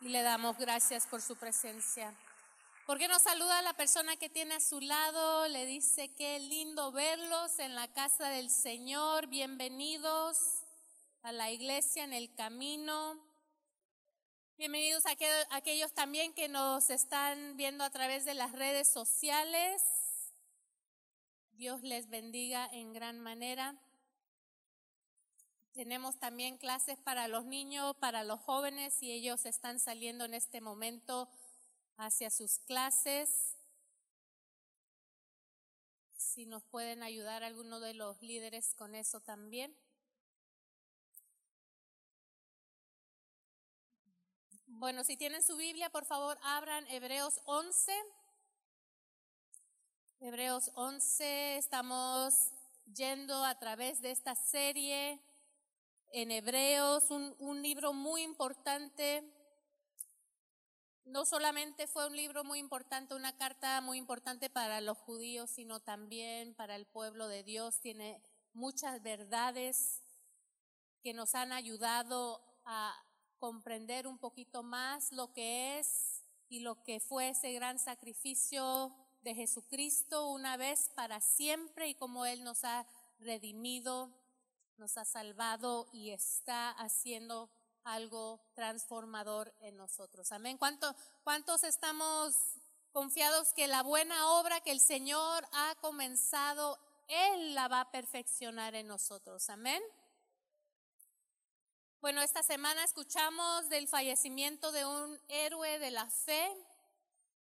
y le damos gracias por su presencia. ¿Por qué no saluda a la persona que tiene a su lado? Le dice qué lindo verlos en la casa del Señor. Bienvenidos a la iglesia en el camino. Bienvenidos a aquellos también que nos están viendo a través de las redes sociales. Dios les bendiga en gran manera. Tenemos también clases para los niños, para los jóvenes y ellos están saliendo en este momento hacia sus clases. Si nos pueden ayudar alguno de los líderes con eso también. Bueno, si tienen su Biblia, por favor, abran Hebreos 11. Hebreos 11, estamos yendo a través de esta serie en Hebreos, un, libro muy importante. No solamente fue un libro muy importante, una carta muy importante para los judíos, sino también para el pueblo de Dios. Tiene muchas verdades que nos han ayudado a comprender un poquito más lo que es y lo que fue ese gran sacrificio de Jesucristo una vez para siempre y cómo Él nos ha redimido nos ha salvado y está haciendo algo transformador en nosotros. Amén. ¿Cuántos estamos confiados que la buena obra que el Señor ha comenzado, Él la va a perfeccionar en nosotros? Amén. Bueno, esta semana escuchamos del fallecimiento de un héroe de la fe.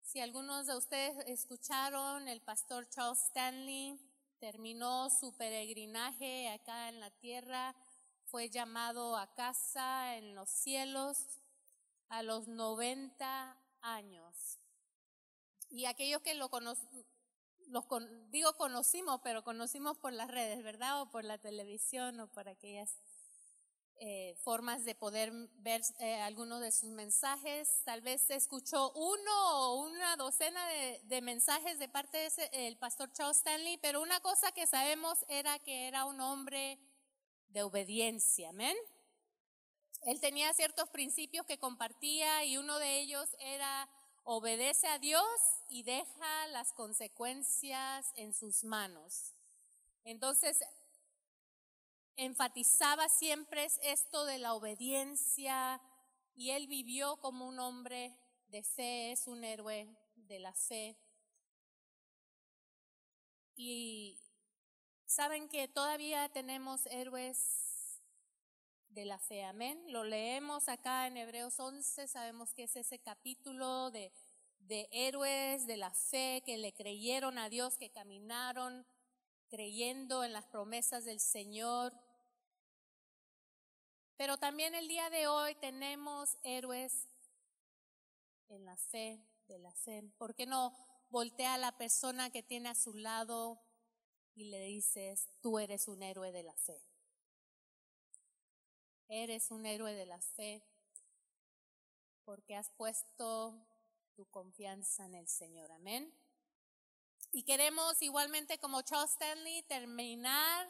Si algunos de ustedes escucharon, el pastor Charles Stanley terminó su peregrinaje acá en la tierra, fue llamado a casa en los cielos a los 90 años. Y aquellos que lo conocen, los digo conocimos, pero conocimos por las redes, ¿verdad? O por la televisión o por aquellas eh, formas de poder ver eh, algunos de sus mensajes. Tal vez escuchó uno o una docena de, mensajes de parte del pastor Charles Stanley, pero una cosa que sabemos era que era un hombre de obediencia, amén. Él tenía ciertos principios que compartía y uno de ellos era obedece a Dios y deja las consecuencias en sus manos. Entonces, enfatizaba siempre esto de la obediencia y él vivió como un hombre de fe, es un héroe de la fe. Y saben que todavía tenemos héroes de la fe, amén. Lo leemos acá en Hebreos 11, sabemos que es ese capítulo de, de héroes de la fe que le creyeron a Dios, que caminaron creyendo en las promesas del Señor. Pero también el día de hoy tenemos héroes en la fe, de la fe. ¿Por qué no voltea a la persona que tiene a su lado y le dices, tú eres un héroe de la fe? Eres un héroe de la fe porque has puesto tu confianza en el Señor. Amén. Y queremos igualmente como Charles Stanley terminar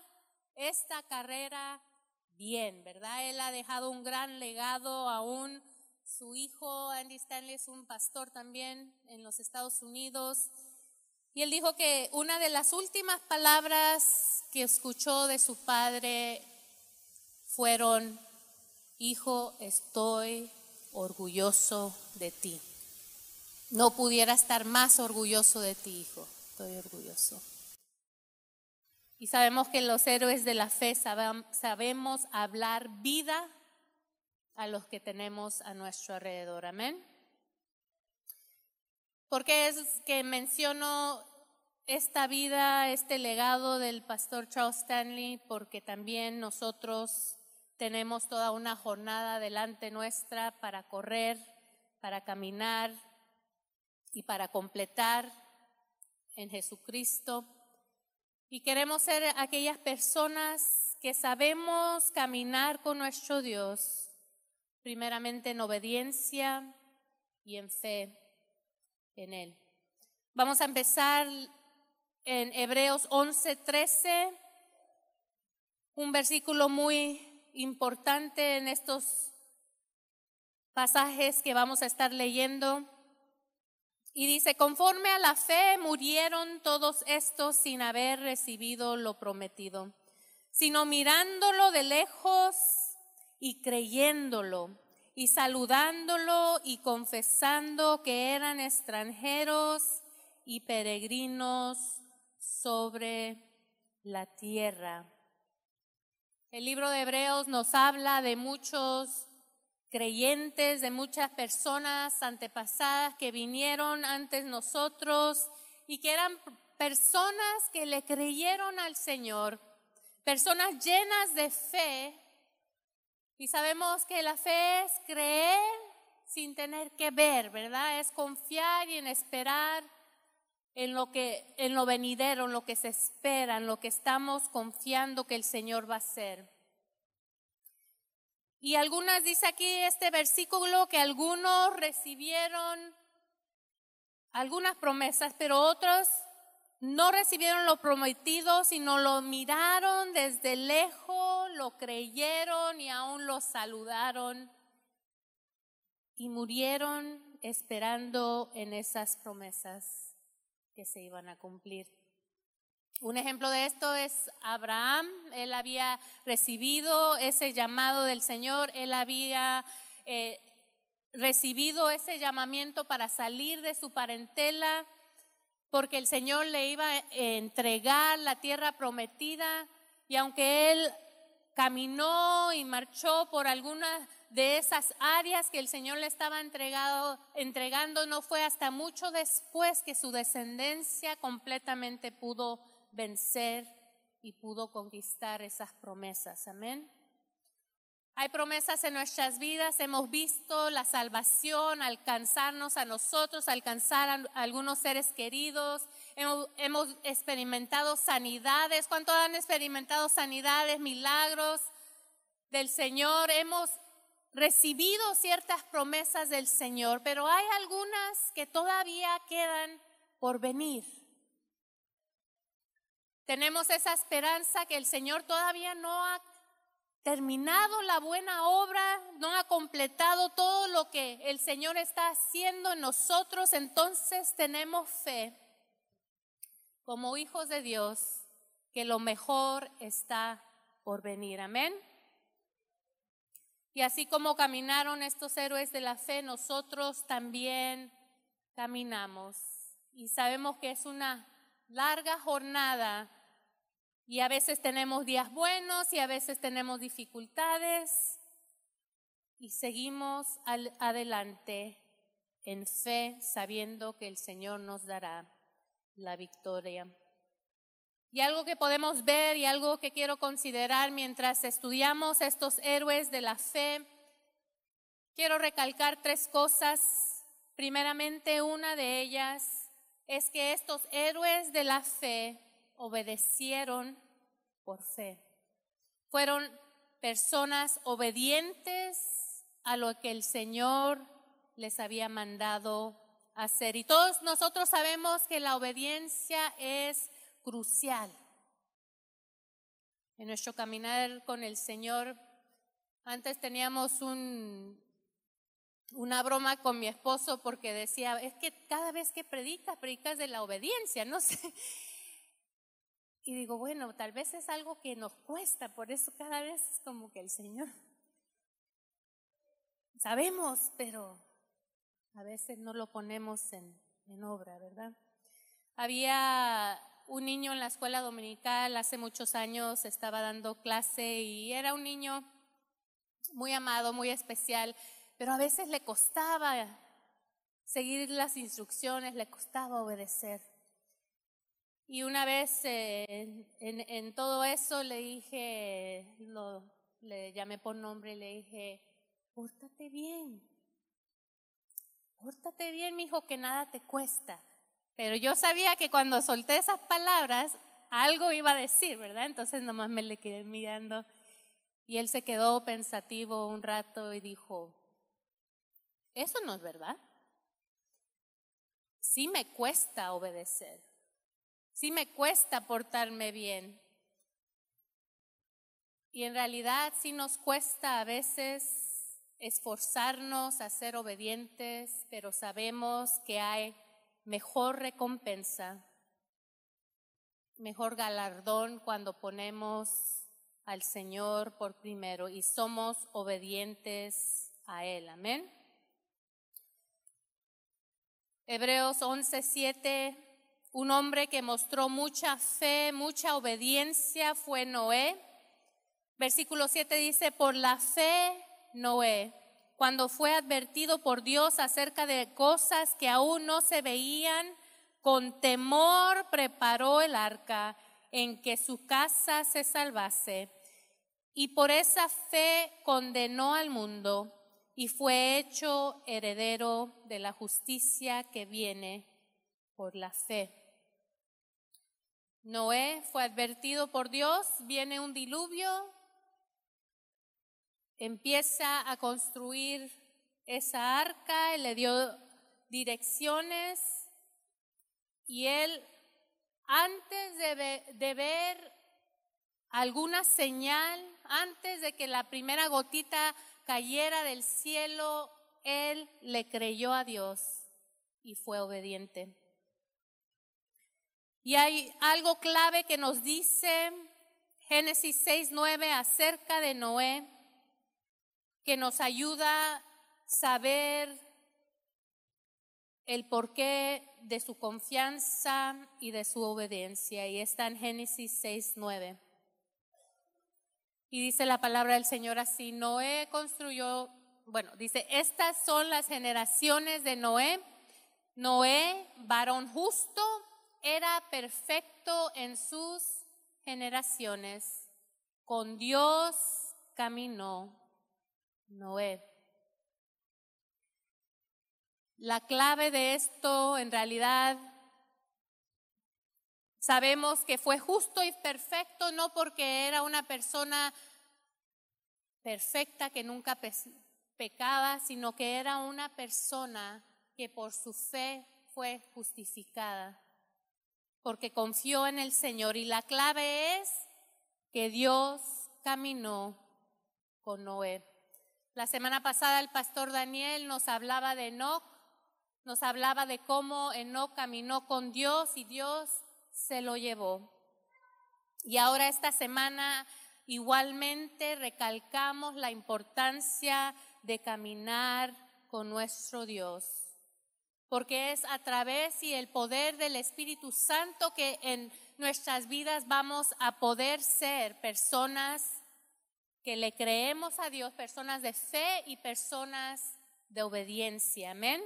esta carrera bien, ¿verdad? Él ha dejado un gran legado aún. Su hijo Andy Stanley es un pastor también en los Estados Unidos. Y él dijo que una de las últimas palabras que escuchó de su padre fueron, hijo, estoy orgulloso de ti. No pudiera estar más orgulloso de ti, hijo estoy orgulloso. Y sabemos que los héroes de la fe sabemos hablar vida a los que tenemos a nuestro alrededor. Amén. ¿Por qué es que menciono esta vida, este legado del pastor Charles Stanley? Porque también nosotros tenemos toda una jornada delante nuestra para correr, para caminar y para completar en Jesucristo. Y queremos ser aquellas personas que sabemos caminar con nuestro Dios, primeramente en obediencia y en fe en Él. Vamos a empezar en Hebreos 11:13, un versículo muy importante en estos pasajes que vamos a estar leyendo. Y dice, conforme a la fe murieron todos estos sin haber recibido lo prometido, sino mirándolo de lejos y creyéndolo y saludándolo y confesando que eran extranjeros y peregrinos sobre la tierra. El libro de Hebreos nos habla de muchos creyentes, de muchas personas antepasadas que vinieron antes nosotros y que eran personas que le creyeron al Señor, personas llenas de fe. Y sabemos que la fe es creer sin tener que ver, ¿verdad? Es confiar y en esperar en lo que en lo venidero, en lo que se espera, en lo que estamos confiando que el Señor va a hacer. Y algunas dice aquí este versículo que algunos recibieron algunas promesas, pero otros no recibieron lo prometido, sino lo miraron desde lejos, lo creyeron y aún lo saludaron y murieron esperando en esas promesas que se iban a cumplir. Un ejemplo de esto es Abraham. Él había recibido ese llamado del Señor, él había eh, recibido ese llamamiento para salir de su parentela, porque el Señor le iba a entregar la tierra prometida. Y aunque él caminó y marchó por algunas de esas áreas que el Señor le estaba entregando, no fue hasta mucho después que su descendencia completamente pudo vencer y pudo conquistar esas promesas. Amén. Hay promesas en nuestras vidas, hemos visto la salvación, alcanzarnos a nosotros, alcanzar a algunos seres queridos, hemos, experimentado sanidades. ¿Cuántos han experimentado sanidades, milagros del Señor? Hemos recibido ciertas promesas del Señor, pero hay algunas que todavía quedan por venir. Tenemos esa esperanza que el Señor todavía no ha terminado la buena obra, no ha completado todo lo que el Señor está haciendo en nosotros, entonces tenemos fe como hijos de Dios que lo mejor está por venir. Amén. Y así como caminaron estos héroes de la fe, nosotros también caminamos. Y sabemos que es una larga jornada y a veces tenemos días buenos y a veces tenemos dificultades y seguimos adelante en fe sabiendo que el Señor nos dará la victoria. Y algo que podemos ver y algo que quiero considerar mientras estudiamos estos héroes de la fe, quiero recalcar tres cosas. Primeramente, una de ellas es que estos héroes de la fe obedecieron por fe. Fueron personas obedientes a lo que el Señor les había mandado hacer. Y todos nosotros sabemos que la obediencia es crucial. En nuestro caminar con el Señor, antes teníamos un, una broma con mi esposo porque decía, es que cada vez que predicas, predicas de la obediencia, no sé. Y digo, bueno, tal vez es algo que nos cuesta, por eso cada vez es como que el Señor. Sabemos, pero a veces no lo ponemos en, en obra, ¿verdad? Había un niño en la escuela dominical hace muchos años, estaba dando clase y era un niño muy amado, muy especial pero a veces le costaba seguir las instrucciones, le costaba obedecer. Y una vez eh, en, todo eso le dije, le llamé por nombre y le dije, pórtate bien, pórtate bien, mi hijo, que nada te cuesta. Pero yo sabía que cuando solté esas palabras, algo iba a decir, ¿verdad? Entonces nomás me le quedé mirando y él se quedó pensativo un rato y dijo, eso no es verdad. Sí me cuesta obedecer. Sí me cuesta portarme bien. Y en realidad sí nos cuesta a veces esforzarnos a ser obedientes, pero sabemos que hay mejor recompensa, mejor galardón cuando ponemos al Señor por primero y somos obedientes a Él. Amén. Hebreos 11:7, un hombre que mostró mucha fe, mucha obediencia fue Noé. Versículo 7 dice, por la fe Noé, cuando fue advertido por Dios acerca de cosas que aún no se veían, con temor preparó el arca en que su casa se salvase. Y por esa fe condenó al mundo y fue hecho heredero de la justicia que viene por la fe. Noé fue advertido por Dios, viene un diluvio, empieza a construir esa arca, le dio direcciones y él antes de, ver alguna señal, antes de que la primera gotita cayera del cielo, él le creyó a Dios y fue obediente. Y hay algo clave que nos dice Génesis 6:9 acerca de Noé, que nos ayuda a saber el porqué de su confianza y de su obediencia. Y está en Génesis 6:9. Y dice la palabra del Señor así, Noé construyó, bueno, dice, estas son las generaciones de Noé. Noé, varón justo, era perfecto en sus generaciones. Con Dios caminó Noé. La clave de esto en realidad Sabemos que fue justo y perfecto no porque era una persona perfecta que nunca pecaba, sino que era una persona que por su fe fue justificada, porque confió en el Señor. Y la clave es que Dios caminó con Noé. La semana pasada el pastor Daniel nos hablaba de Enoch, nos hablaba de cómo Enoch caminó con Dios y Dios se lo llevó. Y ahora esta semana igualmente recalcamos la importancia de caminar con nuestro Dios, porque es a través y el poder del Espíritu Santo que en nuestras vidas vamos a poder ser personas que le creemos a Dios, personas de fe y personas de obediencia. Amén.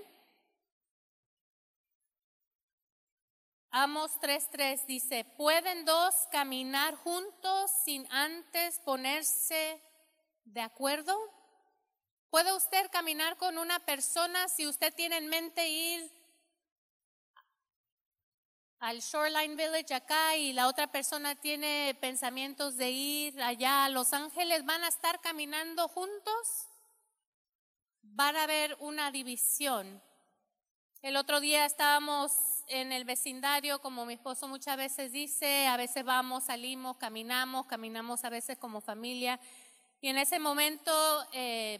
Amos 3.3 dice, ¿pueden dos caminar juntos sin antes ponerse de acuerdo? ¿Puede usted caminar con una persona si usted tiene en mente ir al Shoreline Village acá y la otra persona tiene pensamientos de ir allá a Los Ángeles? ¿Van a estar caminando juntos? Van a haber una división. El otro día estábamos en el vecindario, como mi esposo muchas veces dice, a veces vamos, salimos, caminamos, caminamos a veces como familia. Y en ese momento eh,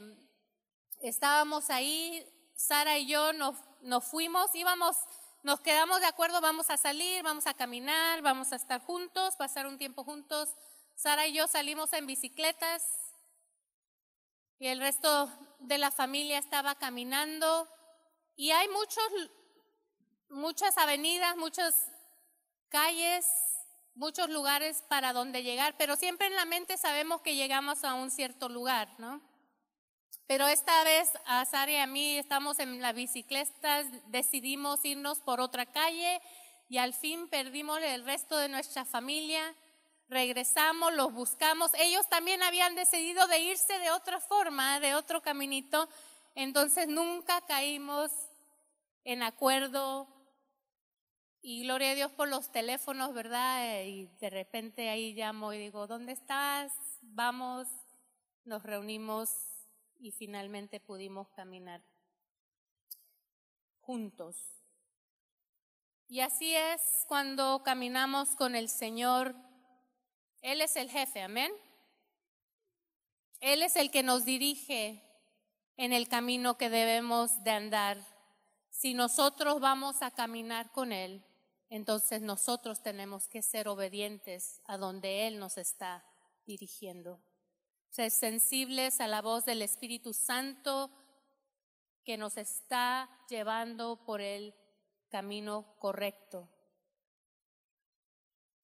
estábamos ahí, Sara y yo nos, nos fuimos, íbamos, nos quedamos de acuerdo, vamos a salir, vamos a caminar, vamos a estar juntos, pasar un tiempo juntos. Sara y yo salimos en bicicletas y el resto de la familia estaba caminando. Y hay muchos muchas avenidas, muchas calles, muchos lugares para donde llegar, pero siempre en la mente sabemos que llegamos a un cierto lugar, ¿no? Pero esta vez a Sara y a mí estamos en la bicicleta, decidimos irnos por otra calle y al fin perdimos el resto de nuestra familia. Regresamos, los buscamos. Ellos también habían decidido de irse de otra forma, de otro caminito. Entonces nunca caímos en acuerdo y gloria a Dios por los teléfonos, ¿verdad? Y de repente ahí llamo y digo, ¿dónde estás? Vamos, nos reunimos y finalmente pudimos caminar juntos. Y así es cuando caminamos con el Señor. Él es el jefe, amén. Él es el que nos dirige. en el camino que debemos de andar. Si nosotros vamos a caminar con Él, entonces nosotros tenemos que ser obedientes a donde Él nos está dirigiendo. Ser sensibles a la voz del Espíritu Santo que nos está llevando por el camino correcto.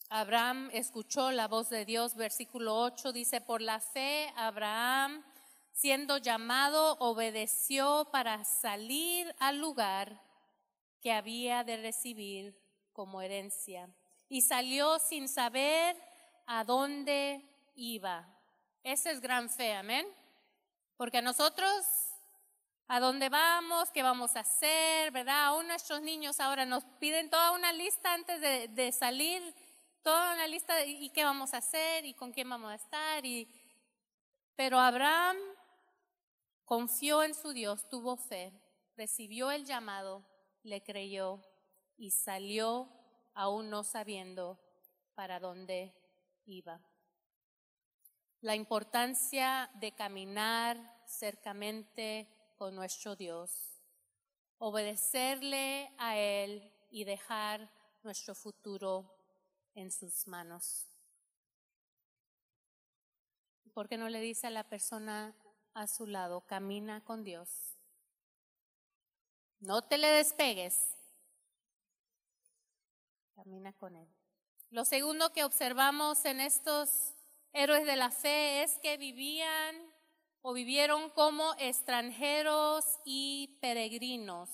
Abraham escuchó la voz de Dios, versículo 8 dice, por la fe Abraham, siendo llamado, obedeció para salir al lugar que había de recibir como herencia. Y salió sin saber a dónde iba. Esa es gran fe, amén. Porque a nosotros, a dónde vamos, qué vamos a hacer, ¿verdad? Aún nuestros niños ahora nos piden toda una lista antes de, salir, toda una lista y qué vamos a hacer y con quién vamos a estar. Pero Abraham confió en su Dios, tuvo fe, recibió el llamado, le creyó y salió aún no sabiendo para dónde iba. La importancia de caminar cercamente con nuestro Dios, obedecerle a Él y dejar nuestro futuro en sus manos. ¿Por qué no le dice a la persona a su lado, camina con Dios? No te le despegues, camina con Él. Lo segundo que observamos en estos héroes de la fe es que vivían o vivieron como extranjeros y peregrinos.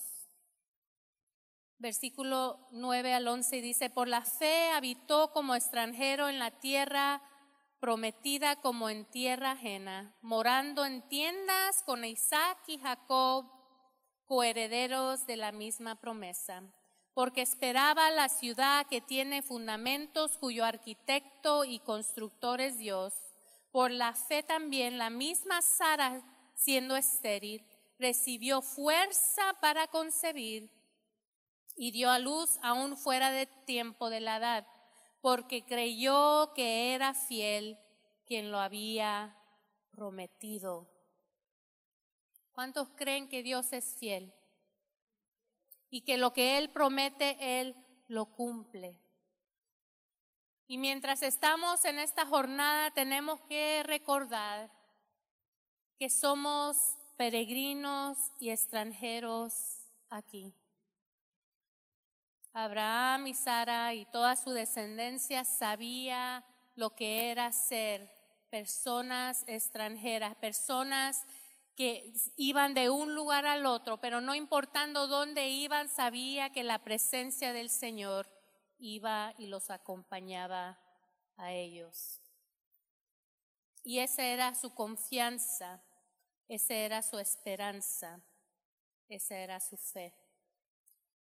Versículo 9 al 11 dice, por la fe habitó como extranjero en la tierra prometida como en tierra ajena, morando en tiendas con Isaac y Jacob, coherederos de la misma promesa porque esperaba la ciudad que tiene fundamentos, cuyo arquitecto y constructor es Dios. Por la fe también la misma Sara, siendo estéril, recibió fuerza para concebir y dio a luz aún fuera de tiempo de la edad, porque creyó que era fiel quien lo había prometido. ¿Cuántos creen que Dios es fiel? y que lo que Él promete, Él lo cumple. Y mientras estamos en esta jornada tenemos que recordar que somos peregrinos y extranjeros aquí. Abraham y Sara y toda su descendencia sabía lo que era ser personas extranjeras, personas que iban de un lugar al otro, pero no importando dónde iban, sabía que la presencia del Señor iba y los acompañaba a ellos. Y esa era su confianza, esa era su esperanza, esa era su fe.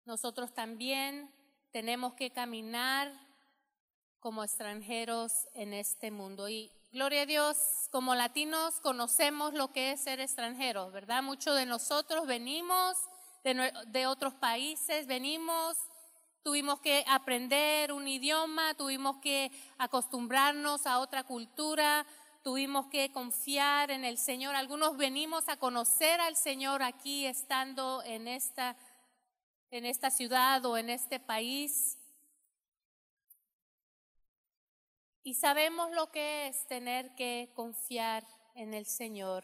Nosotros también tenemos que caminar como extranjeros en este mundo. Y Gloria a Dios, como latinos conocemos lo que es ser extranjeros, ¿verdad? Muchos de nosotros venimos de, otros países, venimos, tuvimos que aprender un idioma, tuvimos que acostumbrarnos a otra cultura, tuvimos que confiar en el Señor. Algunos venimos a conocer al Señor aquí estando en esta, en esta ciudad o en este país. Y sabemos lo que es tener que confiar en el Señor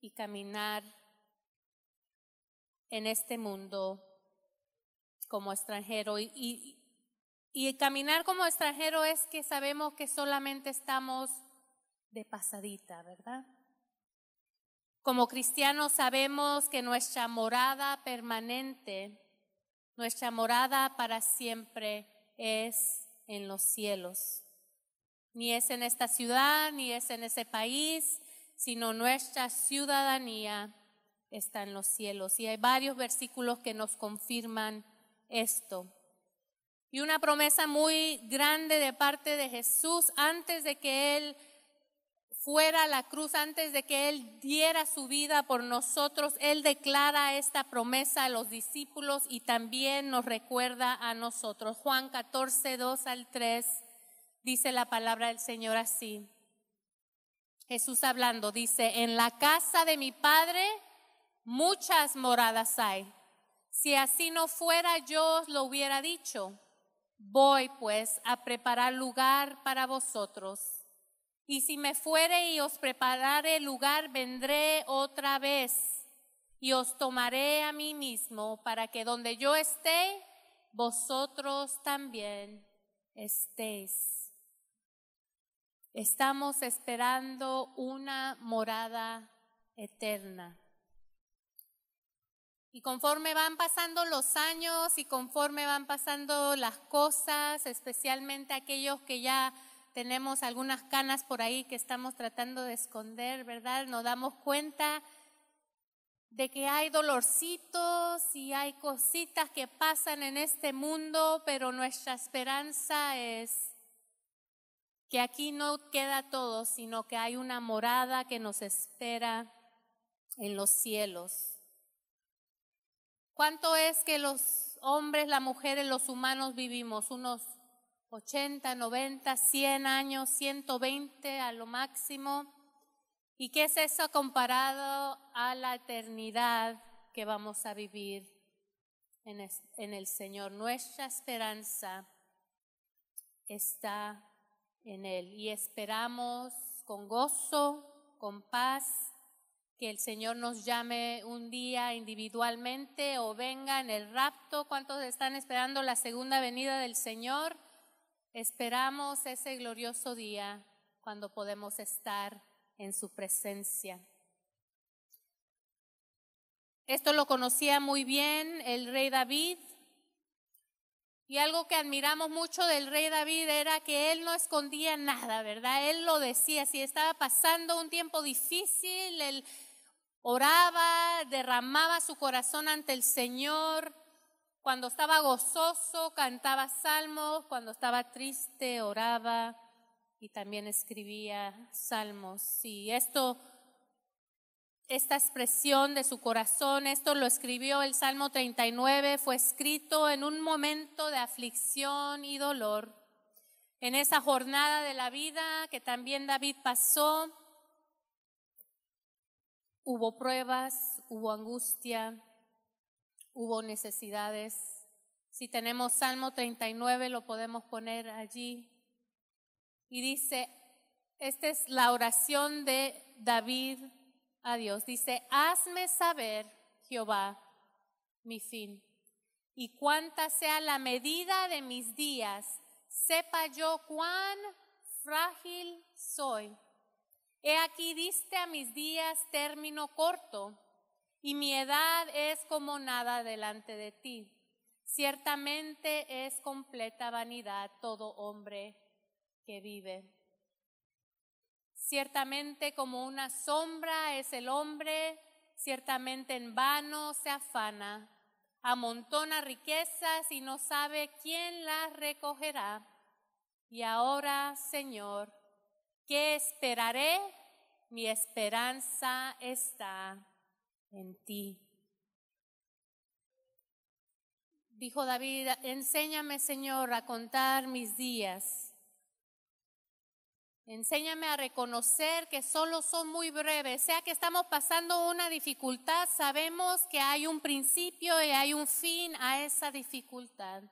y caminar en este mundo como extranjero. Y, y, caminar como extranjero es que sabemos que solamente estamos de pasadita, ¿verdad? Como cristianos sabemos que nuestra morada permanente, nuestra morada para siempre es en los cielos. Ni es en esta ciudad, ni es en ese país, sino nuestra ciudadanía está en los cielos. Y hay varios versículos que nos confirman esto. Y una promesa muy grande de parte de Jesús antes de que Él fuera la cruz, antes de que Él diera su vida por nosotros, Él declara esta promesa a los discípulos y también nos recuerda a nosotros. Juan 14, 2 al 3 dice la palabra del Señor así. Jesús hablando dice, en la casa de mi Padre muchas moradas hay. Si así no fuera, yo os lo hubiera dicho. Voy pues a preparar lugar para vosotros. Y si me fuere y os preparare lugar, vendré otra vez y os tomaré a mí mismo para que donde yo esté, vosotros también estéis. Estamos esperando una morada eterna. Y conforme van pasando los años y conforme van pasando las cosas, especialmente aquellos que ya tenemos algunas canas por ahí que estamos tratando de esconder, ¿verdad? Nos damos cuenta de que hay dolorcitos y hay cositas que pasan en este mundo, pero nuestra esperanza es que aquí no queda todo, sino que hay una morada que nos espera en los cielos. ¿Cuánto es que los hombres, las mujeres, los humanos vivimos? Unos 80, 90, 100 años, 120 a lo máximo. ¿Y qué es eso comparado a la eternidad que vamos a vivir en el Señor? Nuestra esperanza está en Él y esperamos con gozo, con paz, que el Señor nos llame un día individualmente o venga en el rapto. ¿Cuántos están esperando la segunda venida del Señor? Esperamos ese glorioso día cuando podemos estar en su presencia. Esto lo conocía muy bien el rey David. Y algo que admiramos mucho del rey David era que él no escondía nada, ¿verdad? Él lo decía, si estaba pasando un tiempo difícil, él oraba, derramaba su corazón ante el Señor. Cuando estaba gozoso, cantaba salmos, cuando estaba triste, oraba y también escribía salmos. Y esto, esta expresión de su corazón, esto lo escribió el Salmo 39, fue escrito en un momento de aflicción y dolor. En esa jornada de la vida que también David pasó, hubo pruebas, hubo angustia, hubo necesidades. Si tenemos Salmo 39, lo podemos poner allí. Y dice, esta es la oración de David a Dios. Dice, hazme saber, Jehová, mi fin, y cuánta sea la medida de mis días, sepa yo cuán frágil soy. He aquí diste a mis días término corto, y mi edad es como nada delante de ti. Ciertamente es completa vanidad todo hombre que vive. Ciertamente como una sombra es el hombre, ciertamente en vano se afana, amontona riquezas y no sabe quién las recogerá. Y ahora, Señor, ¿qué esperaré? Mi esperanza está en ti. Dijo David, enséñame, Señor, a contar mis días Enséñame a reconocer que solo son muy breves. Sea que estamos pasando una dificultad, sabemos que hay un principio y hay un fin a esa dificultad.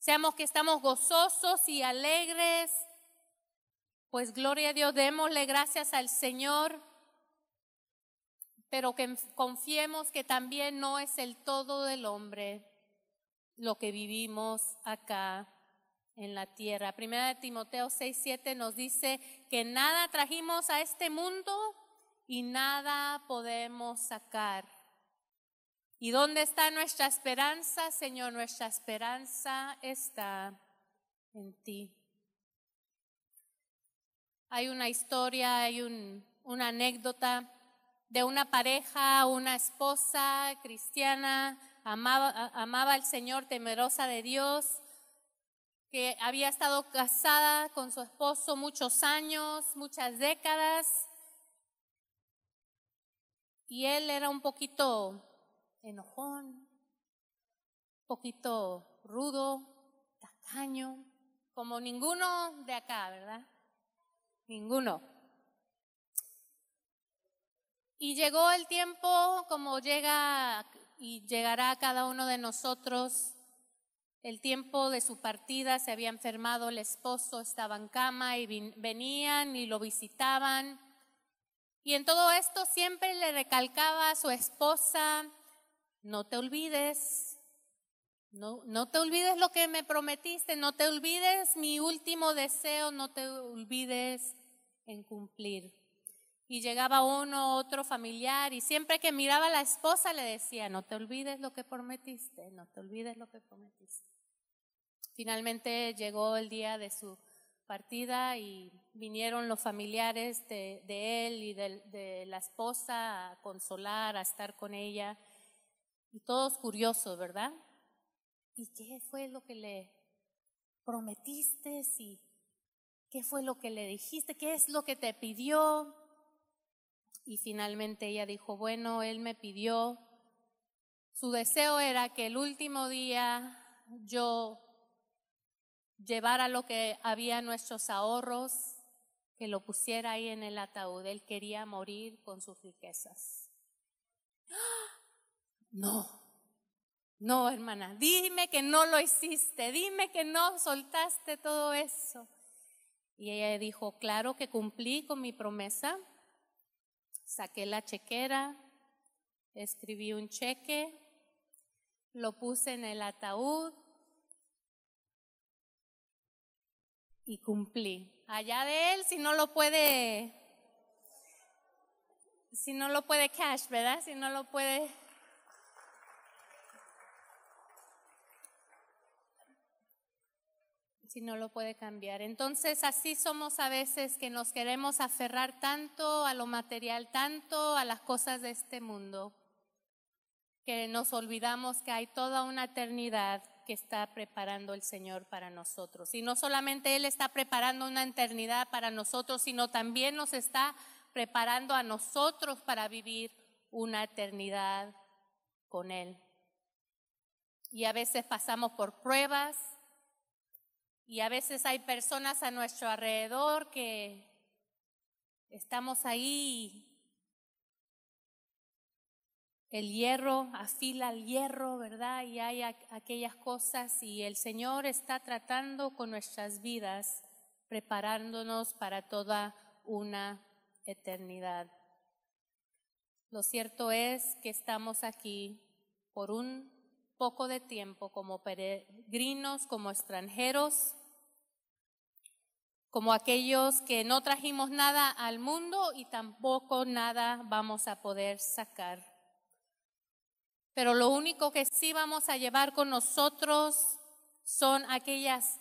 Seamos que estamos gozosos y alegres, pues gloria a Dios, démosle gracias al Señor, pero que confiemos que también no es el todo del hombre lo que vivimos acá en la tierra. Primera de Timoteo 6, 7 nos dice que nada trajimos a este mundo y nada podemos sacar. ¿Y dónde está nuestra esperanza, Señor? Nuestra esperanza está en ti. Hay una historia, hay una anécdota de una pareja, una esposa cristiana, amaba, amaba al Señor, temerosa de Dios, que había estado casada con su esposo muchos años, muchas décadas, y él era un poquito enojón, un poquito rudo, tacaño, como ninguno de acá, ¿verdad? Ninguno. Y llegó el tiempo como llega y llegará a cada uno de nosotros. El tiempo de su partida se había enfermado el esposo, estaba en cama y venían y lo visitaban. Y en todo esto siempre le recalcaba a su esposa, no te olvides, no, no te olvides lo que me prometiste, no te olvides mi último deseo, no te olvides en cumplir. Y llegaba uno, otro familiar, y siempre que miraba a la esposa le decía, no te olvides lo que prometiste, no te olvides lo que prometiste. Finalmente llegó el día de su partida y vinieron los familiares de, él y de, de, la esposa a consolar, a estar con ella, y todos curiosos, ¿verdad? ¿Y qué fue lo que le prometiste? ¿Y qué fue lo que le dijiste? ¿Qué es lo que te pidió? Y finalmente ella dijo, bueno, él me pidió, su deseo era que el último día yo llevara lo que había nuestros ahorros, que lo pusiera ahí en el ataúd. Él quería morir con sus riquezas. No, no, hermana, dime que no lo hiciste, dime que no soltaste todo eso. Y ella dijo, claro que cumplí con mi promesa Saqué la chequera, escribí un cheque, lo puse en el ataúd y cumplí. Allá de él, si no lo puede, si no lo puede cash, ¿verdad? Si no lo puede si no lo puede cambiar. Entonces así somos a veces que nos queremos aferrar tanto a lo material, tanto a las cosas de este mundo, que nos olvidamos que hay toda una eternidad que está preparando el Señor para nosotros. Y no solamente Él está preparando una eternidad para nosotros, sino también nos está preparando a nosotros para vivir una eternidad con Él. Y a veces pasamos por pruebas, y a veces hay personas a nuestro alrededor que estamos ahí. El hierro afila el hierro, ¿verdad? Y hay aquellas cosas y el Señor está tratando con nuestras vidas, preparándonos para toda una eternidad. Lo cierto es que estamos aquí por un poco de tiempo como peregrinos, como extranjeros, como aquellos que no trajimos nada al mundo y tampoco nada vamos a poder sacar. Pero lo único que sí vamos a llevar con nosotros son aquellas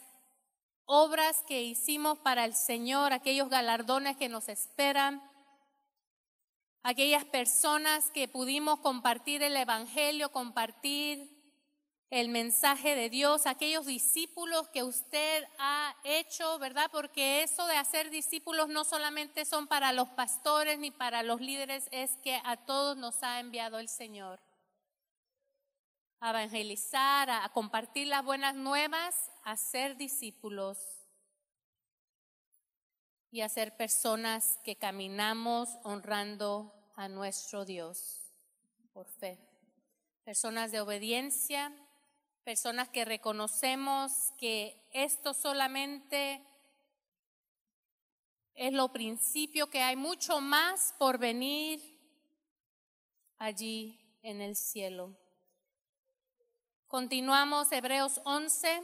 obras que hicimos para el Señor, aquellos galardones que nos esperan, aquellas personas que pudimos compartir el Evangelio, compartir el mensaje de Dios, aquellos discípulos que usted ha hecho, ¿verdad? Porque eso de hacer discípulos no solamente son para los pastores ni para los líderes, es que a todos nos ha enviado el Señor. A evangelizar, a compartir las buenas nuevas, a ser discípulos y a ser personas que caminamos honrando a nuestro Dios por fe. Personas de obediencia, personas que reconocemos que esto solamente es lo principio, que hay mucho más por venir allí en el cielo. Continuamos Hebreos 11.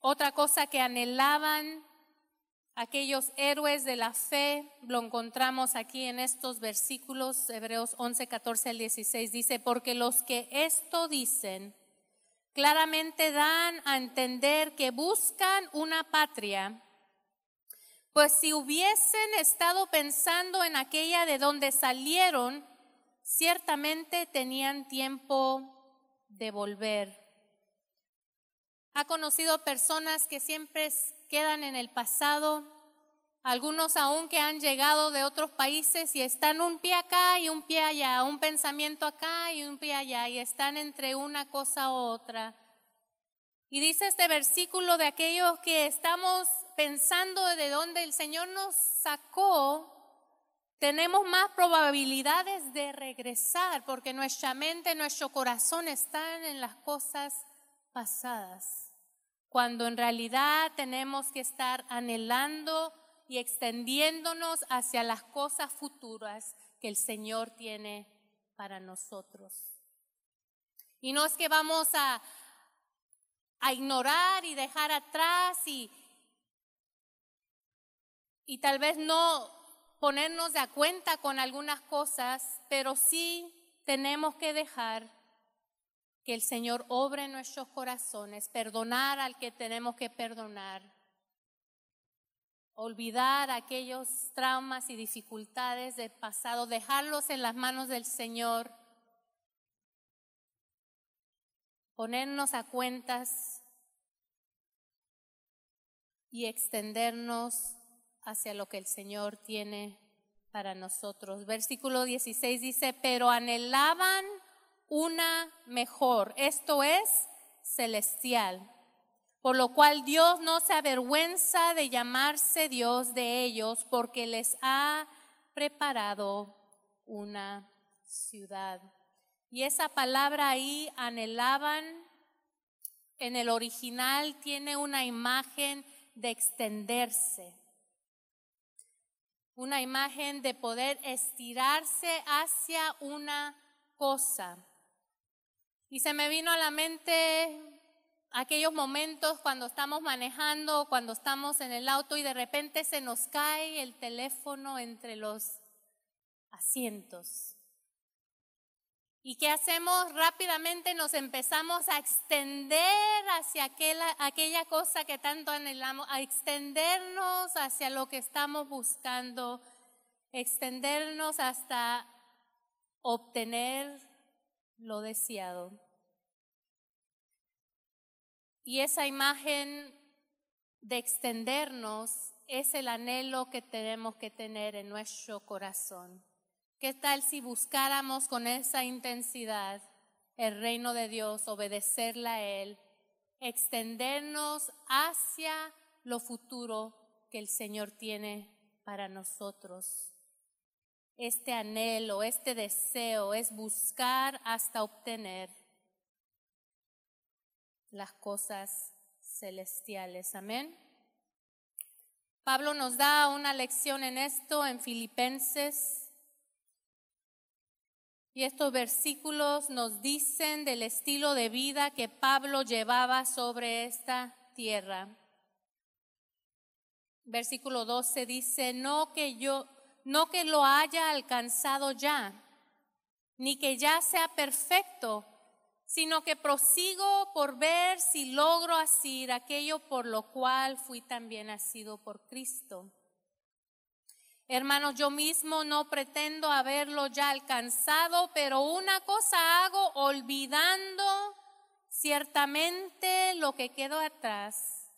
Otra cosa que anhelaban aquellos héroes de la fe, lo encontramos aquí en estos versículos, Hebreos 11, 14 al 16, dice, porque los que esto dicen, claramente dan a entender que buscan una patria, pues si hubiesen estado pensando en aquella de donde salieron, ciertamente tenían tiempo de volver. Ha conocido personas que siempre quedan en el pasado, algunos aún que han llegado de otros países y están un pie acá y un pie allá, un pensamiento acá y un pie allá, y están entre una cosa u otra. Y dice este versículo de aquellos que estamos pensando de dónde el Señor nos sacó, tenemos más probabilidades de regresar porque nuestra mente, nuestro corazón están en las cosas pasadas, cuando en realidad tenemos que estar anhelando y extendiéndonos hacia las cosas futuras que el Señor tiene para nosotros. Y no es que vamos a, a ignorar y dejar atrás y, y tal vez no ponernos de cuenta con algunas cosas, pero sí tenemos que dejar que el Señor obre en nuestros corazones, perdonar al que tenemos que perdonar, olvidar aquellos traumas y dificultades del pasado, dejarlos en las manos del Señor, ponernos a cuentas y extendernos hacia lo que el Señor tiene para nosotros. Versículo 16 dice, pero anhelaban una mejor, esto es celestial, por lo cual Dios no se avergüenza de llamarse Dios de ellos, porque les ha preparado una ciudad. Y esa palabra ahí, anhelaban, en el original tiene una imagen de extenderse una imagen de poder estirarse hacia una cosa. Y se me vino a la mente aquellos momentos cuando estamos manejando, cuando estamos en el auto y de repente se nos cae el teléfono entre los asientos. ¿Y qué hacemos? Rápidamente nos empezamos a extender hacia aquella, aquella cosa que tanto anhelamos, a extendernos hacia lo que estamos buscando, extendernos hasta obtener lo deseado. Y esa imagen de extendernos es el anhelo que tenemos que tener en nuestro corazón. ¿Qué tal si buscáramos con esa intensidad el reino de Dios, obedecerla a Él, extendernos hacia lo futuro que el Señor tiene para nosotros? Este anhelo, este deseo es buscar hasta obtener las cosas celestiales. Amén. Pablo nos da una lección en esto en Filipenses y estos versículos nos dicen del estilo de vida que Pablo llevaba sobre esta tierra. Versículo 12 dice, no que yo, no que lo haya alcanzado ya, ni que ya sea perfecto, sino que prosigo por ver si logro asir aquello por lo cual fui también nacido por Cristo Hermanos, yo mismo no pretendo haberlo ya alcanzado, pero una cosa hago olvidando ciertamente lo que quedó atrás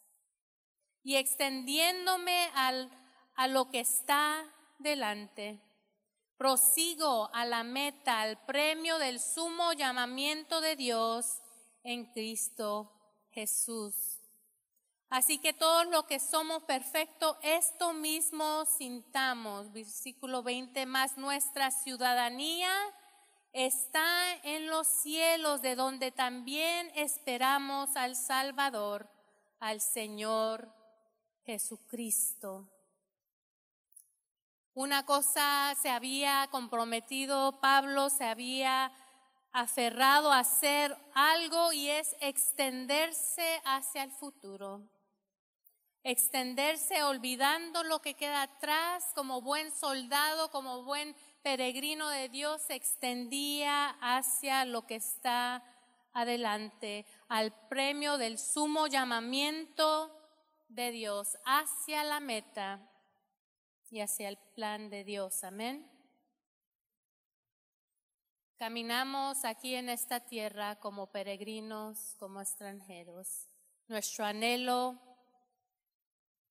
y extendiéndome al, a lo que está delante. Prosigo a la meta, al premio del sumo llamamiento de Dios en Cristo Jesús. Así que todos los que somos perfectos, esto mismo sintamos. Versículo 20, más nuestra ciudadanía está en los cielos, de donde también esperamos al Salvador, al Señor Jesucristo. Una cosa se había comprometido, Pablo se había aferrado a hacer algo y es extenderse hacia el futuro. Extenderse olvidando lo que queda atrás, como buen soldado, como buen peregrino de Dios, se extendía hacia lo que está adelante, al premio del sumo llamamiento de Dios, hacia la meta y hacia el plan de Dios. Amén. Caminamos aquí en esta tierra como peregrinos, como extranjeros. Nuestro anhelo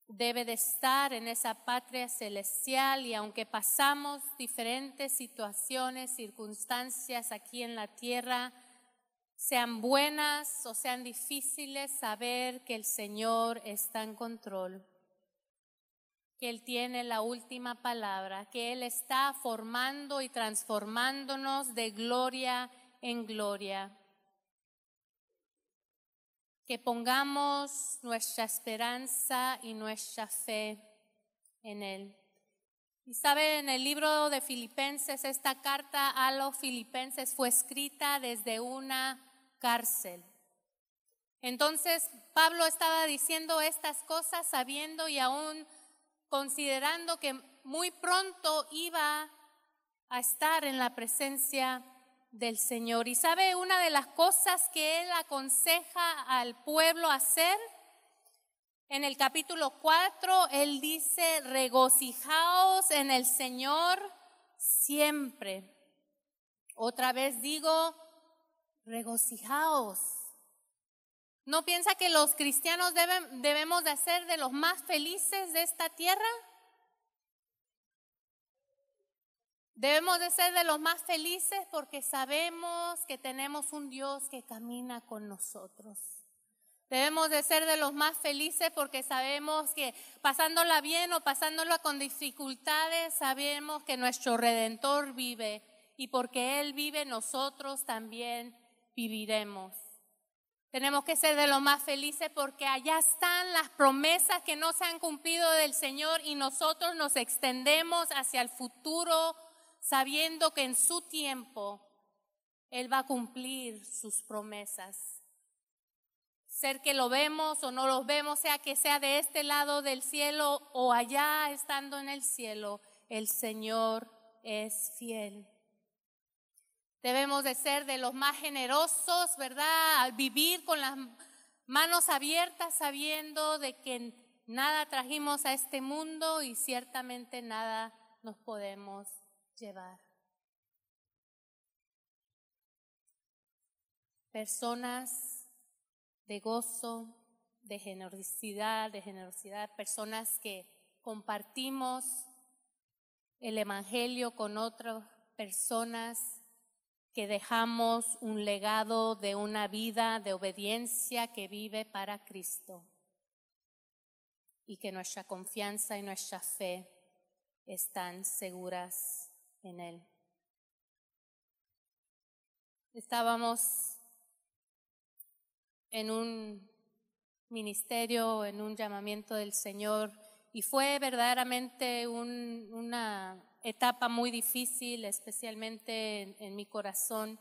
debe de estar en esa patria celestial y aunque pasamos diferentes situaciones, circunstancias aquí en la tierra, sean buenas o sean difíciles, saber que el Señor está en control, que Él tiene la última palabra, que Él está formando y transformándonos de gloria en gloria. Que pongamos nuestra esperanza y nuestra fe en Él. Y sabe, en el libro de Filipenses, esta carta a los filipenses fue escrita desde una cárcel. Entonces, Pablo estaba diciendo estas cosas sabiendo y aún considerando que muy pronto iba a estar en la presencia del Señor. Y sabe una de las cosas que él aconseja al pueblo hacer. En el capítulo 4, él dice, regocijaos en el Señor siempre. Otra vez digo, regocijaos. ¿No piensa que los cristianos debemos de ser de los más felices de esta tierra? Debemos de ser de los más felices porque sabemos que tenemos un Dios que camina con nosotros. Debemos de ser de los más felices porque sabemos que pasándola bien o pasándola con dificultades, sabemos que nuestro Redentor vive y porque Él vive nosotros también viviremos. Tenemos que ser de los más felices porque allá están las promesas que no se han cumplido del Señor y nosotros nos extendemos hacia el futuro sabiendo que en su tiempo Él va a cumplir sus promesas. Ser que lo vemos o no lo vemos, sea que sea de este lado del cielo o allá estando en el cielo, el Señor es fiel. Debemos de ser de los más generosos, ¿verdad? Vivir con las manos abiertas sabiendo de que nada trajimos a este mundo y ciertamente nada nos podemos llevar. Personas de gozo, de generosidad, de generosidad, personas que compartimos el Evangelio con otras personas que dejamos un legado de una vida de obediencia que vive para Cristo y que nuestra confianza y nuestra fe están seguras en Él. Estábamos en un ministerio, en un llamamiento del Señor y fue verdaderamente una etapa muy difícil, especialmente en, mi corazón.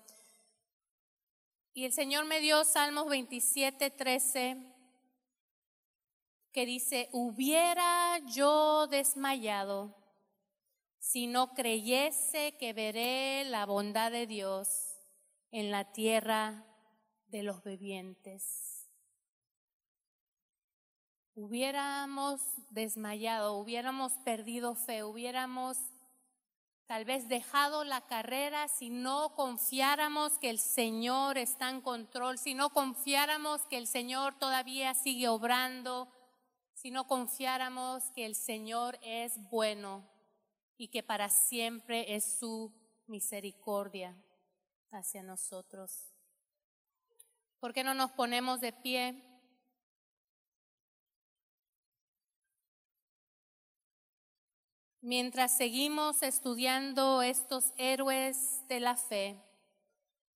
Y el Señor me dio Salmos 27, 13, que dice, hubiera yo desmayado si no creyese que veré la bondad de Dios en la tierra de los vivientes. Hubiéramos desmayado, hubiéramos perdido fe, hubiéramos tal vez dejado la carrera si no confiáramos que el Señor está en control, si no confiáramos que el Señor todavía sigue obrando, si no confiáramos que el Señor es bueno y que para siempre es su misericordia hacia nosotros. ¿Por qué no nos ponemos de pie? Mientras seguimos estudiando estos héroes de la fe,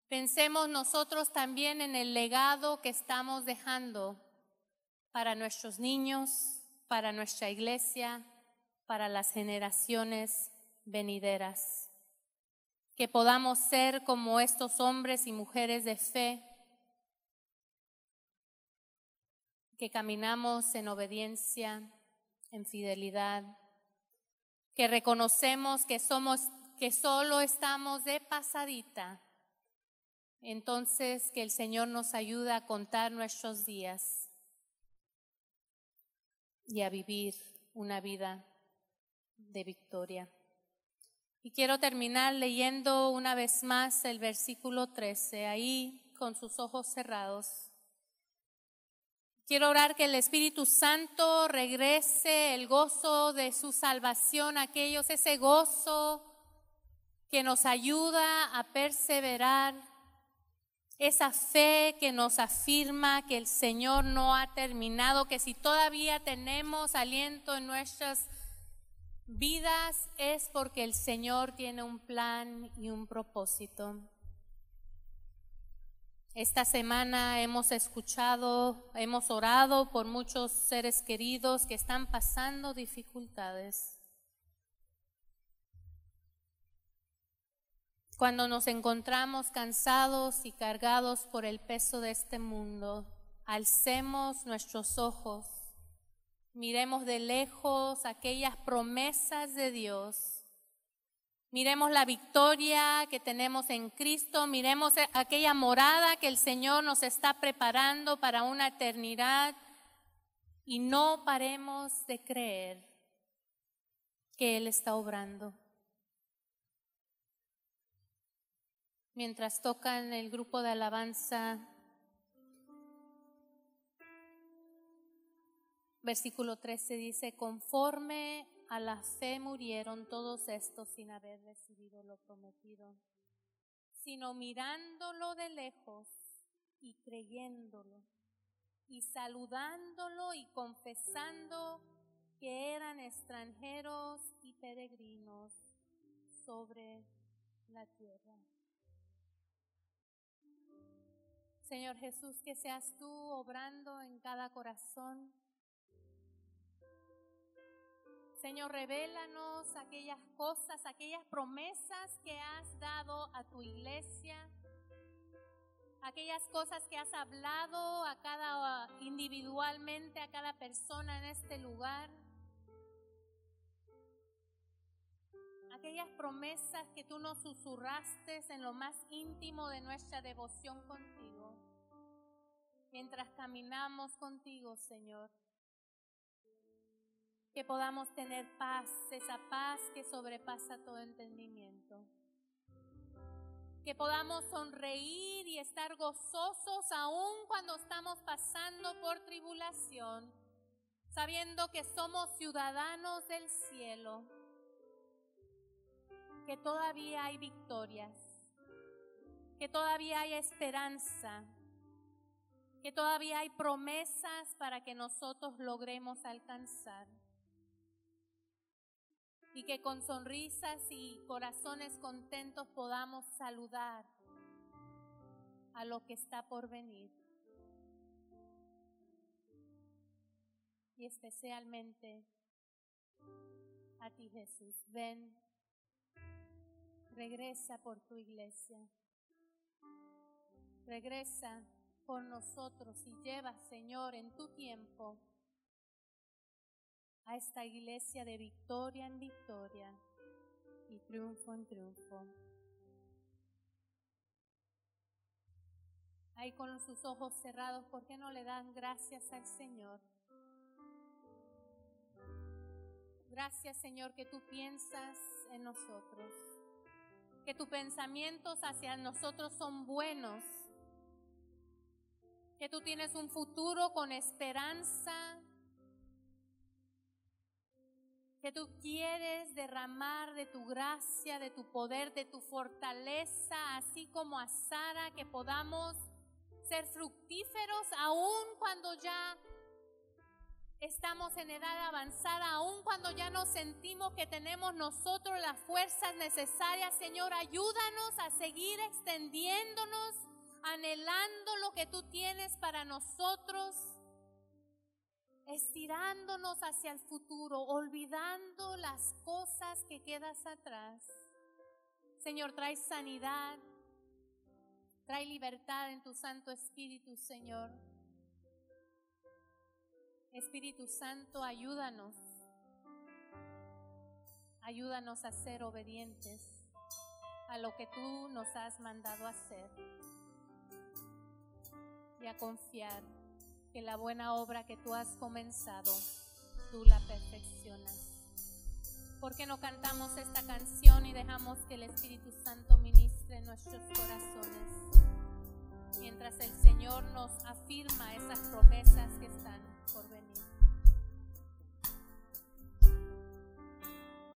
pensemos nosotros también en el legado que estamos dejando para nuestros niños, para nuestra iglesia, para las generaciones venideras. Que podamos ser como estos hombres y mujeres de fe, que caminamos en obediencia, en fidelidad que reconocemos que somos, que solo estamos de pasadita, entonces que el Señor nos ayude a contar nuestros días y a vivir una vida de victoria. Y quiero terminar leyendo una vez más el versículo 13, ahí con sus ojos cerrados. Quiero orar que el Espíritu Santo regrese el gozo de su salvación a aquellos, ese gozo que nos ayuda a perseverar, esa fe que nos afirma que el Señor no ha terminado, que si todavía tenemos aliento en nuestras Vidas es porque el Señor tiene un plan y un propósito. Esta semana hemos escuchado, hemos orado por muchos seres queridos que están pasando dificultades. Cuando nos encontramos cansados y cargados por el peso de este mundo, alcemos nuestros ojos Miremos de lejos aquellas promesas de Dios. Miremos la victoria que tenemos en Cristo. Miremos aquella morada que el Señor nos está preparando para una eternidad. Y no paremos de creer que Él está obrando. Mientras tocan el grupo de alabanza, Versículo 13 dice, conforme a la fe murieron todos estos sin haber recibido lo prometido, sino mirándolo de lejos y creyéndolo y saludándolo y confesando que eran extranjeros y peregrinos sobre la tierra. Señor Jesús, que seas tú obrando en cada corazón Señor, revélanos aquellas cosas, aquellas promesas que has dado a tu iglesia, aquellas cosas que has hablado a cada individualmente a cada persona en este lugar. Aquellas promesas que tú nos susurraste en lo más íntimo de nuestra devoción contigo. Mientras caminamos contigo, Señor que podamos tener paz, esa paz que sobrepasa todo entendimiento. Que podamos sonreír y estar gozosos aún cuando estamos pasando por tribulación, sabiendo que somos ciudadanos del cielo, que todavía hay victorias, que todavía hay esperanza, que todavía hay promesas para que nosotros logremos alcanzar y que con sonrisas y corazones contentos podamos saludar a lo que está por venir. Y especialmente a ti Jesús. Ven, regresa por tu iglesia. Regresa por nosotros y lleva, Señor, en tu tiempo a esta iglesia de victoria en victoria y triunfo en triunfo. Ahí con sus ojos cerrados, ¿por qué no le dan gracias al Señor? Gracias Señor que tú piensas en nosotros, que tus pensamientos hacia nosotros son buenos, que tú tienes un futuro con esperanza, que tú quieres derramar de tu gracia, de tu poder, de tu fortaleza, así como a Sara, que podamos ser fructíferos aún cuando ya estamos en edad avanzada, aún cuando ya nos sentimos que tenemos nosotros las fuerzas necesarias. Señor, ayúdanos a seguir extendiéndonos, anhelando lo que tú tienes para nosotros estirándonos hacia el futuro, olvidando las cosas que quedas atrás. Señor, trae sanidad, trae libertad en tu Santo Espíritu, Señor. Espíritu Santo, ayúdanos. Ayúdanos a ser obedientes a lo que tú nos has mandado hacer y a confiar que la buena obra que tú has comenzado, tú la perfeccionas. ¿Por qué no cantamos esta canción y dejamos que el Espíritu Santo ministre nuestros corazones? Mientras el Señor nos afirma esas promesas que están por venir.